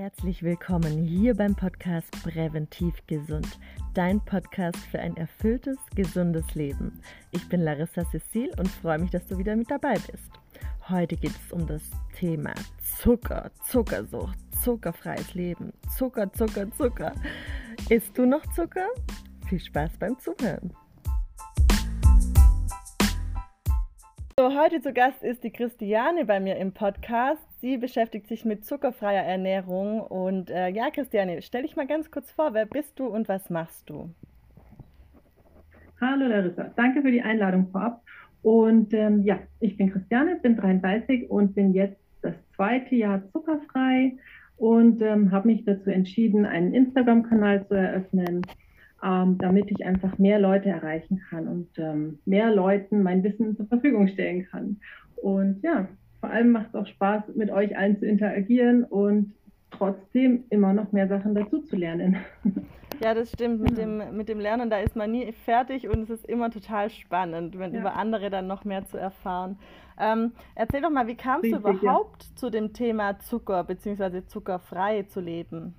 Herzlich willkommen hier beim Podcast Präventiv Gesund, dein Podcast für ein erfülltes, gesundes Leben. Ich bin Larissa Cecil und freue mich, dass du wieder mit dabei bist. Heute geht es um das Thema Zucker, Zuckersucht, zuckerfreies Leben, Zucker, Zucker, Zucker. Isst du noch Zucker? Viel Spaß beim Zuhören. So, heute zu Gast ist die Christiane bei mir im Podcast. Sie beschäftigt sich mit zuckerfreier Ernährung. Und äh, ja, Christiane, stell dich mal ganz kurz vor, wer bist du und was machst du? Hallo Larissa, danke für die Einladung vorab. Und ähm, ja, ich bin Christiane, bin 33 und bin jetzt das zweite Jahr zuckerfrei und ähm, habe mich dazu entschieden, einen Instagram-Kanal zu eröffnen, ähm, damit ich einfach mehr Leute erreichen kann und ähm, mehr Leuten mein Wissen zur Verfügung stellen kann. Und ja, vor allem macht es auch Spaß, mit euch allen zu interagieren und trotzdem immer noch mehr Sachen dazu zu lernen. Ja, das stimmt. Mit, dem, mit dem Lernen, da ist man nie fertig und es ist immer total spannend, wenn ja. über andere dann noch mehr zu erfahren. Ähm, erzähl doch mal, wie kamst Richtig, du überhaupt ja. zu dem Thema Zucker bzw. zuckerfrei zu leben?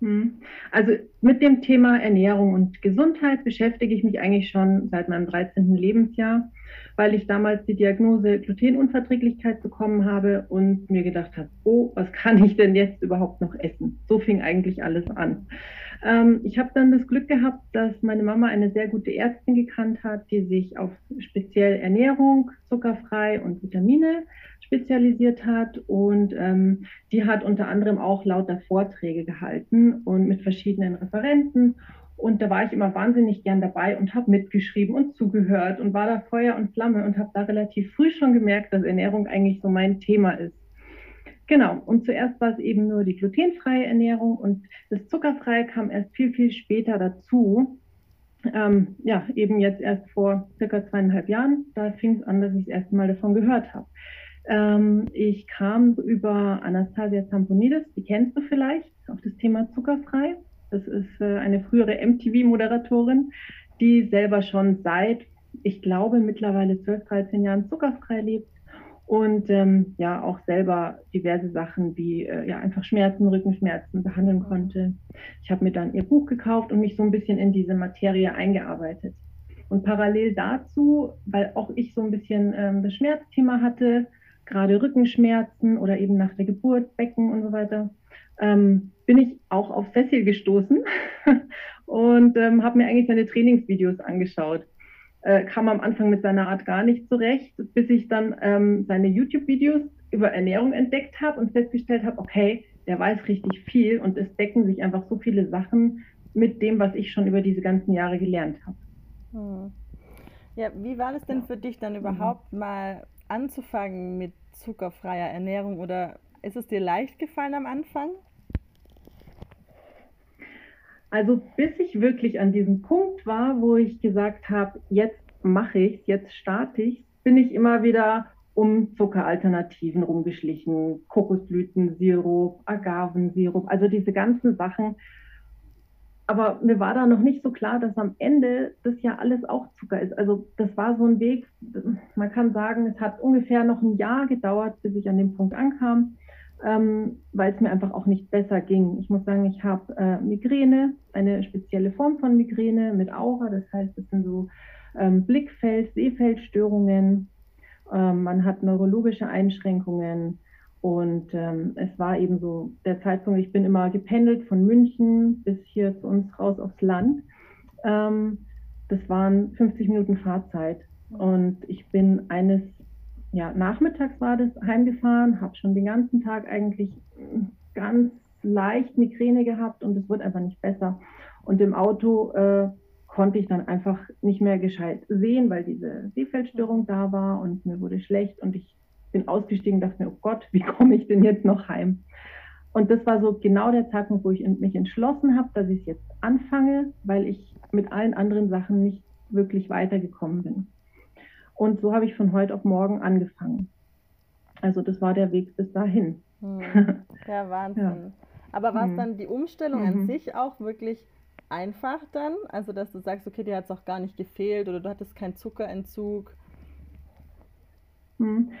Hm. Also mit dem Thema Ernährung und Gesundheit beschäftige ich mich eigentlich schon seit meinem 13. Lebensjahr, weil ich damals die Diagnose Glutenunverträglichkeit bekommen habe und mir gedacht habe, oh, was kann ich denn jetzt überhaupt noch essen? So fing eigentlich alles an. Ähm, ich habe dann das Glück gehabt, dass meine Mama eine sehr gute Ärztin gekannt hat, die sich auf speziell Ernährung, zuckerfrei und Vitamine spezialisiert hat und ähm, die hat unter anderem auch lauter Vorträge gehalten und mit verschiedenen Referenten. Und da war ich immer wahnsinnig gern dabei und habe mitgeschrieben und zugehört und war da Feuer und Flamme und habe da relativ früh schon gemerkt, dass Ernährung eigentlich so mein Thema ist. Genau, und zuerst war es eben nur die glutenfreie Ernährung und das Zuckerfreie kam erst viel, viel später dazu. Ähm, ja, eben jetzt erst vor circa zweieinhalb Jahren, da fing es an, dass ich das erste Mal davon gehört habe. Ähm, ich kam über Anastasia Zamponidis, die kennst du vielleicht, auf das Thema zuckerfrei. Das ist äh, eine frühere MTV-Moderatorin, die selber schon seit, ich glaube, mittlerweile 12, 13 Jahren zuckerfrei lebt und ähm, ja auch selber diverse Sachen wie äh, ja einfach Schmerzen, Rückenschmerzen behandeln konnte. Ich habe mir dann ihr Buch gekauft und mich so ein bisschen in diese Materie eingearbeitet. Und parallel dazu, weil auch ich so ein bisschen ähm, das Schmerzthema hatte, gerade Rückenschmerzen oder eben nach der Geburt, Becken und so weiter, ähm, bin ich auch auf Cecil gestoßen und ähm, habe mir eigentlich seine Trainingsvideos angeschaut. Äh, kam am Anfang mit seiner Art gar nicht zurecht, bis ich dann ähm, seine YouTube-Videos über Ernährung entdeckt habe und festgestellt habe, okay, der weiß richtig viel und es decken sich einfach so viele Sachen mit dem, was ich schon über diese ganzen Jahre gelernt habe. Hm. Ja, wie war das denn für dich dann überhaupt mhm. mal anzufangen mit zuckerfreier Ernährung oder ist es dir leicht gefallen am Anfang? Also bis ich wirklich an diesem Punkt war, wo ich gesagt habe, jetzt mache ich jetzt starte ich, bin ich immer wieder um Zuckeralternativen rumgeschlichen, Kokosblütensirup, Agavensirup, also diese ganzen Sachen, aber mir war da noch nicht so klar, dass am Ende das ja alles auch Zucker ist. Also das war so ein Weg, man kann sagen, es hat ungefähr noch ein Jahr gedauert, bis ich an dem Punkt ankam, ähm, weil es mir einfach auch nicht besser ging. Ich muss sagen, ich habe äh, Migräne, eine spezielle Form von Migräne mit Aura, das heißt, es sind so ähm, Blickfeld-, Sehfeldstörungen, ähm, man hat neurologische Einschränkungen, und ähm, es war eben so der Zeitpunkt, ich bin immer gependelt von München bis hier zu uns raus aufs Land. Ähm, das waren 50 Minuten Fahrzeit. Und ich bin eines, ja, nachmittags war das heimgefahren, habe schon den ganzen Tag eigentlich ganz leicht Migräne gehabt und es wird einfach nicht besser. Und im Auto äh, konnte ich dann einfach nicht mehr gescheit sehen, weil diese Sehfeldstörung da war und mir wurde schlecht und ich bin ausgestiegen, dachte mir, oh Gott, wie komme ich denn jetzt noch heim? Und das war so genau der Zeitpunkt, wo ich mich entschlossen habe, dass ich es jetzt anfange, weil ich mit allen anderen Sachen nicht wirklich weitergekommen bin. Und so habe ich von heute auf morgen angefangen. Also das war der Weg bis dahin. Hm. Ja, Wahnsinn. Ja. Aber war es hm. dann die Umstellung mhm. an sich auch wirklich einfach dann? Also dass du sagst, okay, dir hat es auch gar nicht gefehlt oder du hattest keinen Zuckerentzug? Hm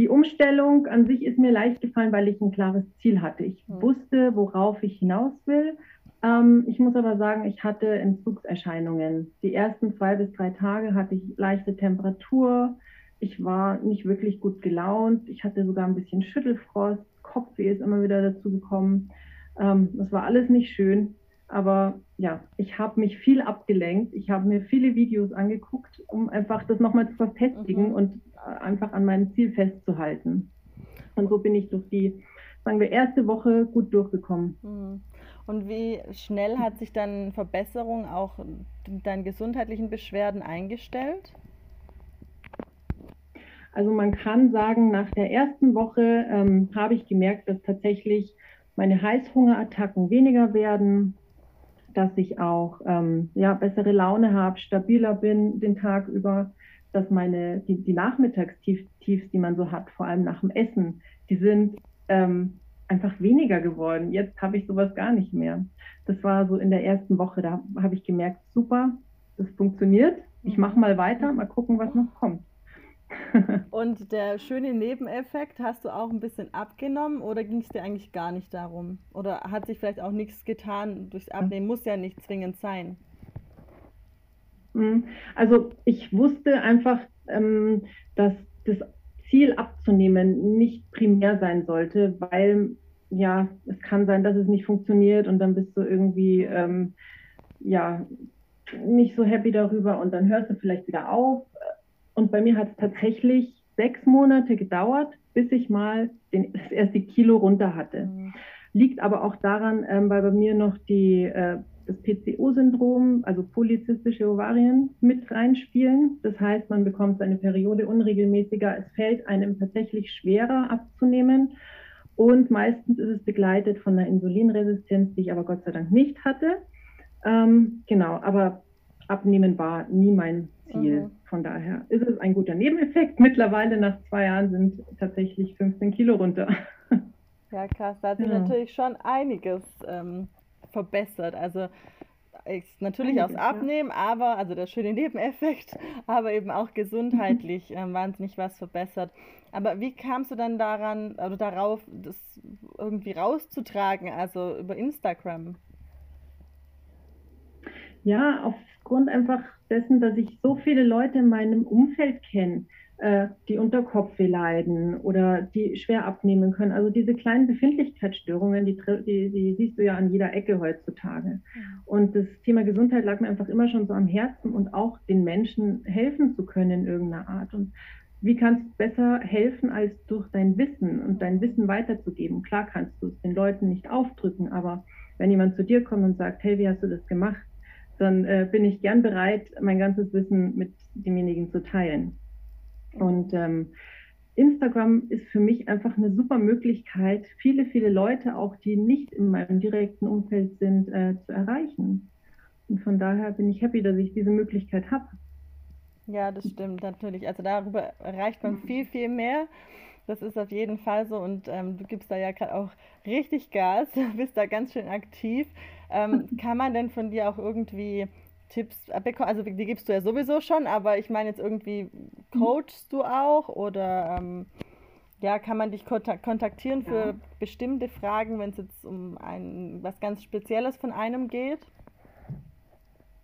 die Umstellung an sich ist mir leicht gefallen, weil ich ein klares Ziel hatte. Ich mhm. wusste, worauf ich hinaus will. Ähm, ich muss aber sagen, ich hatte Entzugserscheinungen. Die ersten zwei bis drei Tage hatte ich leichte Temperatur. Ich war nicht wirklich gut gelaunt. Ich hatte sogar ein bisschen Schüttelfrost. Kopfweh ist immer wieder dazu gekommen. Ähm, das war alles nicht schön. Aber ja, ich habe mich viel abgelenkt. Ich habe mir viele Videos angeguckt, um einfach das nochmal zu verfestigen mhm. und äh, einfach an meinem Ziel festzuhalten. Und so bin ich durch die, sagen wir, erste Woche gut durchgekommen. Mhm. Und wie schnell hat sich dann Verbesserung auch deinen gesundheitlichen Beschwerden eingestellt? Also man kann sagen, nach der ersten Woche ähm, habe ich gemerkt, dass tatsächlich meine Heißhungerattacken weniger werden, dass ich auch ähm, ja, bessere Laune habe, stabiler bin den Tag über, dass meine, die, die Nachmittagstiefs, die man so hat, vor allem nach dem Essen, die sind ähm, einfach weniger geworden. Jetzt habe ich sowas gar nicht mehr. Das war so in der ersten Woche, da habe ich gemerkt, super, das funktioniert. Ich mache mal weiter, mal gucken, was noch kommt. Und der schöne Nebeneffekt, hast du auch ein bisschen abgenommen oder ging es dir eigentlich gar nicht darum? Oder hat sich vielleicht auch nichts getan durchs Abnehmen? Muss ja nicht zwingend sein. Hm, also ich wusste einfach, ähm, dass das Ziel abzunehmen nicht primär sein sollte, weil ja, es kann sein, dass es nicht funktioniert und dann bist du irgendwie ähm, ja nicht so happy darüber und dann hörst du vielleicht wieder auf und bei mir hat es tatsächlich sechs Monate gedauert, bis ich mal den, das erste Kilo runter hatte. Mhm. Liegt aber auch daran, ähm, weil bei mir noch die, äh, das PCO-Syndrom, also polyzystische Ovarien, mit reinspielen. Das heißt, man bekommt seine Periode unregelmäßiger. Es fällt einem tatsächlich schwerer abzunehmen. Und meistens ist es begleitet von einer Insulinresistenz, die ich aber Gott sei Dank nicht hatte. Ähm, genau, aber abnehmen war nie mein Ziel. Mhm. Von daher ist es ein guter Nebeneffekt. Mittlerweile nach zwei Jahren sind tatsächlich 15 Kilo runter. Ja, krass. Da hat sich ja. natürlich schon einiges ähm, verbessert. Also natürlich einiges, aus Abnehmen, aber, also der schöne Nebeneffekt, aber eben auch gesundheitlich ähm, wahnsinnig was verbessert. Aber wie kamst du dann daran, oder darauf, das irgendwie rauszutragen, also über Instagram? Ja, aufgrund einfach dessen, dass ich so viele Leute in meinem Umfeld kenne, äh, die unter Kopfweh leiden oder die schwer abnehmen können. Also diese kleinen Befindlichkeitsstörungen, die, die, die siehst du ja an jeder Ecke heutzutage. Und das Thema Gesundheit lag mir einfach immer schon so am Herzen und auch den Menschen helfen zu können in irgendeiner Art. Und wie kannst du besser helfen, als durch dein Wissen und dein Wissen weiterzugeben? Klar kannst du es den Leuten nicht aufdrücken, aber wenn jemand zu dir kommt und sagt, hey, wie hast du das gemacht? Dann äh, bin ich gern bereit, mein ganzes Wissen mit demjenigen zu teilen. Und ähm, Instagram ist für mich einfach eine super Möglichkeit, viele, viele Leute, auch die nicht in meinem direkten Umfeld sind, äh, zu erreichen. Und von daher bin ich happy, dass ich diese Möglichkeit habe. Ja, das stimmt natürlich. Also darüber erreicht man viel, viel mehr. Das ist auf jeden Fall so und ähm, du gibst da ja gerade auch richtig Gas, bist da ganz schön aktiv. Ähm, kann man denn von dir auch irgendwie Tipps bekommen? Also die gibst du ja sowieso schon, aber ich meine jetzt irgendwie coachst du auch oder ähm, ja, kann man dich kontaktieren für ja. bestimmte Fragen, wenn es jetzt um ein was ganz Spezielles von einem geht?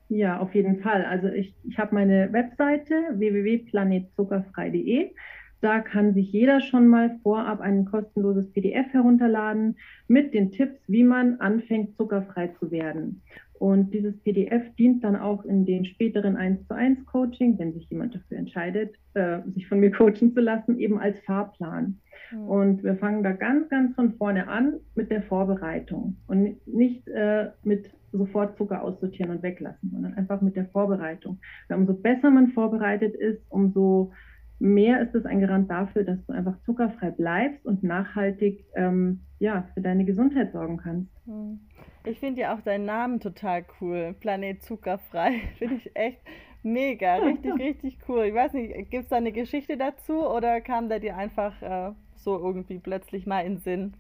Ja, auf jeden Fall. Also ich, ich habe meine Webseite www.planetzuckerfrei.de. Da kann sich jeder schon mal vorab ein kostenloses PDF herunterladen mit den Tipps, wie man anfängt, zuckerfrei zu werden. Und dieses PDF dient dann auch in den späteren 1 zu 1 Coaching, wenn sich jemand dafür entscheidet, äh, sich von mir coachen zu lassen, eben als Fahrplan. Mhm. Und wir fangen da ganz, ganz von vorne an mit der Vorbereitung und nicht äh, mit sofort Zucker aussortieren und weglassen, sondern einfach mit der Vorbereitung. Weil umso besser man vorbereitet ist, umso mehr ist es ein Garant dafür, dass du einfach zuckerfrei bleibst und nachhaltig ähm, ja, für deine Gesundheit sorgen kannst. Hm. Ich finde ja auch deinen Namen total cool. Planet Zuckerfrei. finde ich echt mega. Richtig, richtig cool. Ich weiß nicht, gibt es da eine Geschichte dazu oder kam der dir einfach äh, so irgendwie plötzlich mal in den Sinn?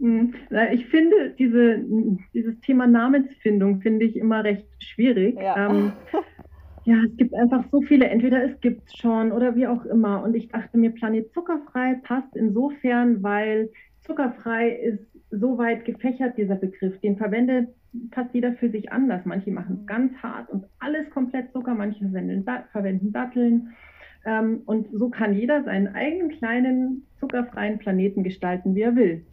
Hm. Ich finde diese, dieses Thema Namensfindung finde ich immer recht schwierig. Ja. Ähm, Ja, es gibt einfach so viele. Entweder es gibt es schon oder wie auch immer. Und ich dachte mir, Planet Zuckerfrei passt insofern, weil zuckerfrei ist so weit gefächert, dieser Begriff. Den verwendet fast jeder für sich anders. Manche machen es ganz hart und alles komplett Zucker, manche verwenden, verwenden Datteln. Ähm, und so kann jeder seinen eigenen kleinen zuckerfreien Planeten gestalten, wie er will.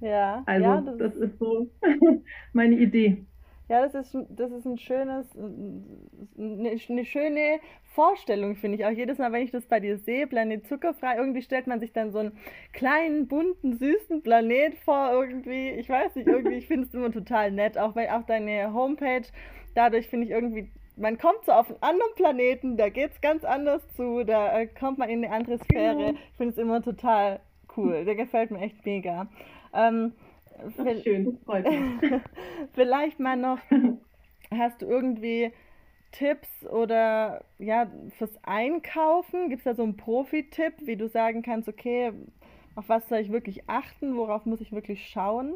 Ja, also ja, das, das ist so meine Idee. Ja, das ist, das ist ein schönes, eine, eine schöne Vorstellung, finde ich. Auch jedes Mal, wenn ich das bei dir sehe, Planet Zuckerfrei, irgendwie stellt man sich dann so einen kleinen, bunten, süßen Planet vor, irgendwie. Ich weiß nicht, irgendwie, ich finde es immer total nett. Auch, weil, auch deine Homepage, dadurch finde ich irgendwie, man kommt so auf einen anderen Planeten, da geht es ganz anders zu, da äh, kommt man in eine andere Sphäre. Genau. Ich finde es immer total cool. Der gefällt mir echt mega. Ähm, schön, das freut mich. Vielleicht mal noch, hast du irgendwie Tipps oder ja, fürs Einkaufen? Gibt es da so einen Profi-Tipp, wie du sagen kannst, okay, auf was soll ich wirklich achten, worauf muss ich wirklich schauen?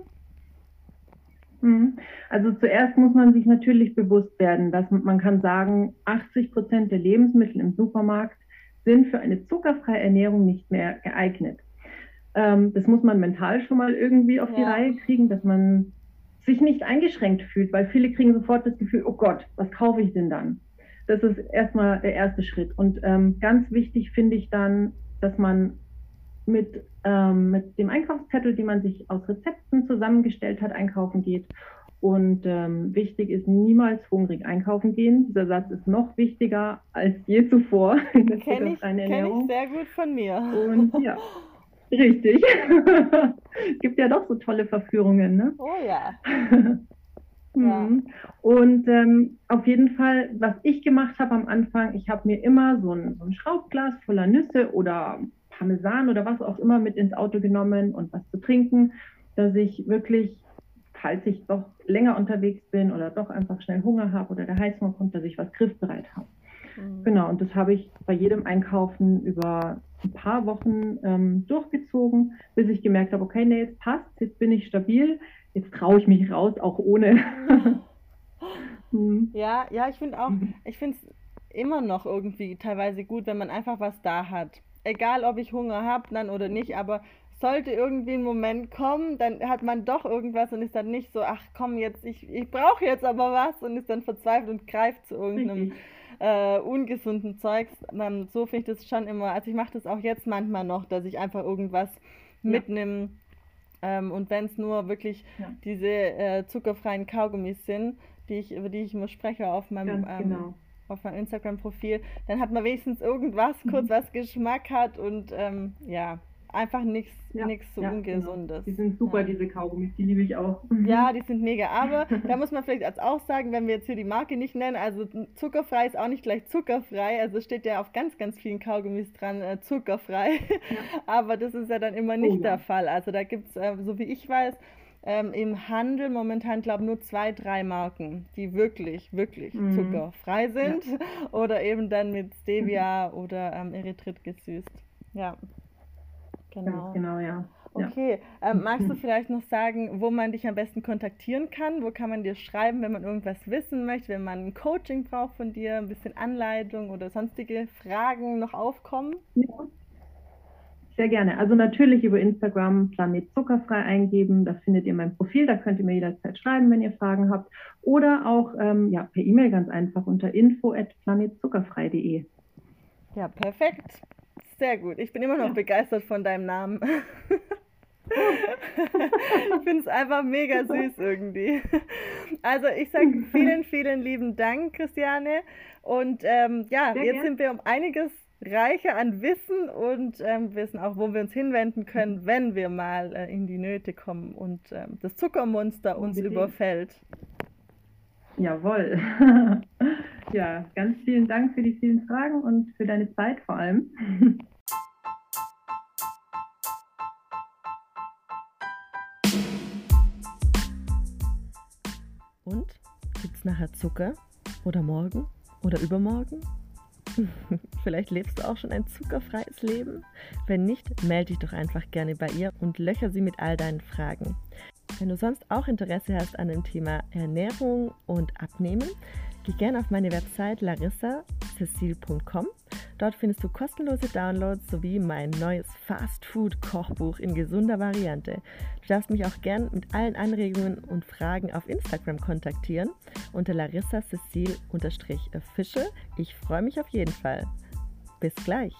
Mhm. Also zuerst muss man sich natürlich bewusst werden, dass man kann sagen, 80 Prozent der Lebensmittel im Supermarkt sind für eine zuckerfreie Ernährung nicht mehr geeignet. Ähm, das muss man mental schon mal irgendwie auf die Reihe kriegen, dass man sich nicht eingeschränkt fühlt, weil viele kriegen sofort das Gefühl, oh Gott, was kaufe ich denn dann? Das ist erstmal der erste Schritt. Und ähm, ganz wichtig finde ich dann, dass man mit, ähm, mit dem Einkaufszettel, den man sich aus Rezepten zusammengestellt hat, einkaufen geht. Und ähm, wichtig ist, niemals hungrig einkaufen gehen. Dieser Satz ist noch wichtiger als je zuvor in der Kenn ich, kenn ich sehr gut von mir. Und ja. Richtig. es gibt ja doch so tolle Verführungen, ne? Oh ja. ja. Und ähm, auf jeden Fall, was ich gemacht habe am Anfang, ich habe mir immer so ein, so ein Schraubglas voller Nüsse oder Parmesan oder was auch immer mit ins Auto genommen und was zu trinken, dass ich wirklich, falls ich doch länger unterwegs bin oder doch einfach schnell Hunger habe oder der Heißhunger kommt, dass ich was griffbereit habe. Mhm. Genau, und das habe ich bei jedem Einkaufen über ein paar Wochen ähm, durchgezogen, bis ich gemerkt habe, okay, nee, jetzt passt, jetzt bin ich stabil, jetzt traue ich mich raus, auch ohne. mhm. Ja, ja, ich finde auch, mhm. ich finde es immer noch irgendwie teilweise gut, wenn man einfach was da hat. Egal, ob ich Hunger habe dann oder nicht, aber sollte irgendwie ein Moment kommen, dann hat man doch irgendwas und ist dann nicht so, ach komm, jetzt, ich, ich brauche jetzt aber was und ist dann verzweifelt und greift zu irgendeinem. Äh, ungesunden Zeugs. Ähm, so finde ich das schon immer. Also ich mache das auch jetzt manchmal noch, dass ich einfach irgendwas ja. mitnehme. Ähm, und wenn es nur wirklich ja. diese äh, zuckerfreien Kaugummis sind, die ich, über die ich immer spreche auf meinem, ähm, genau. auf meinem Instagram-Profil, dann hat man wenigstens irgendwas kurz, mhm. was Geschmack hat und ähm, ja, einfach nichts ja, so ja, genau. Ungesundes. Genau. Die sind super, ja. diese Kaugummis, die liebe ich auch. Ja, die sind mega. Aber da muss man vielleicht als auch sagen, wenn wir jetzt hier die Marke nicht nennen, also zuckerfrei ist auch nicht gleich zuckerfrei. Also steht ja auf ganz, ganz vielen Kaugummis dran, äh, zuckerfrei. Aber das ist ja dann immer nicht oh, der Fall. Also da gibt es, äh, so wie ich weiß, ähm, im Handel momentan, glaube ich, nur zwei, drei Marken, die wirklich, wirklich mhm. zuckerfrei sind. Oder eben dann mit Stevia oder ähm, Erythrit gesüßt. Ja. Genau. Genau, ja. Okay, ja. Ähm, magst du vielleicht noch sagen, wo man dich am besten kontaktieren kann? Wo kann man dir schreiben, wenn man irgendwas wissen möchte, wenn man ein Coaching braucht von dir, ein bisschen Anleitung oder sonstige Fragen noch aufkommen? Ja. Sehr gerne. Also natürlich über Instagram Planet Zuckerfrei eingeben. Da findet ihr mein Profil. Da könnt ihr mir jederzeit schreiben, wenn ihr Fragen habt. Oder auch ähm, ja, per E-Mail ganz einfach unter info@planetzuckerfrei.de. Ja, perfekt. Sehr gut. Ich bin immer noch ja. begeistert von deinem Namen. ich finde es einfach mega süß irgendwie. Also ich sage vielen, vielen lieben Dank, Christiane. Und ähm, ja, Sehr jetzt gern. sind wir um einiges reicher an Wissen und ähm, wissen auch, wo wir uns hinwenden können, wenn wir mal äh, in die Nöte kommen und ähm, das Zuckermonster uns Unbedingt. überfällt. Jawohl. ja, ganz vielen Dank für die vielen Fragen und für deine Zeit vor allem. Und? Gibt es nachher Zucker? Oder morgen? Oder übermorgen? Vielleicht lebst du auch schon ein zuckerfreies Leben? Wenn nicht, melde dich doch einfach gerne bei ihr und löcher sie mit all deinen Fragen. Wenn du sonst auch Interesse hast an dem Thema Ernährung und Abnehmen, Geh gerne auf meine Website larissacecil.com. Dort findest du kostenlose Downloads sowie mein neues Fast Food Kochbuch in gesunder Variante. Du darfst mich auch gern mit allen Anregungen und Fragen auf Instagram kontaktieren unter larissacecil-official. Ich freue mich auf jeden Fall. Bis gleich.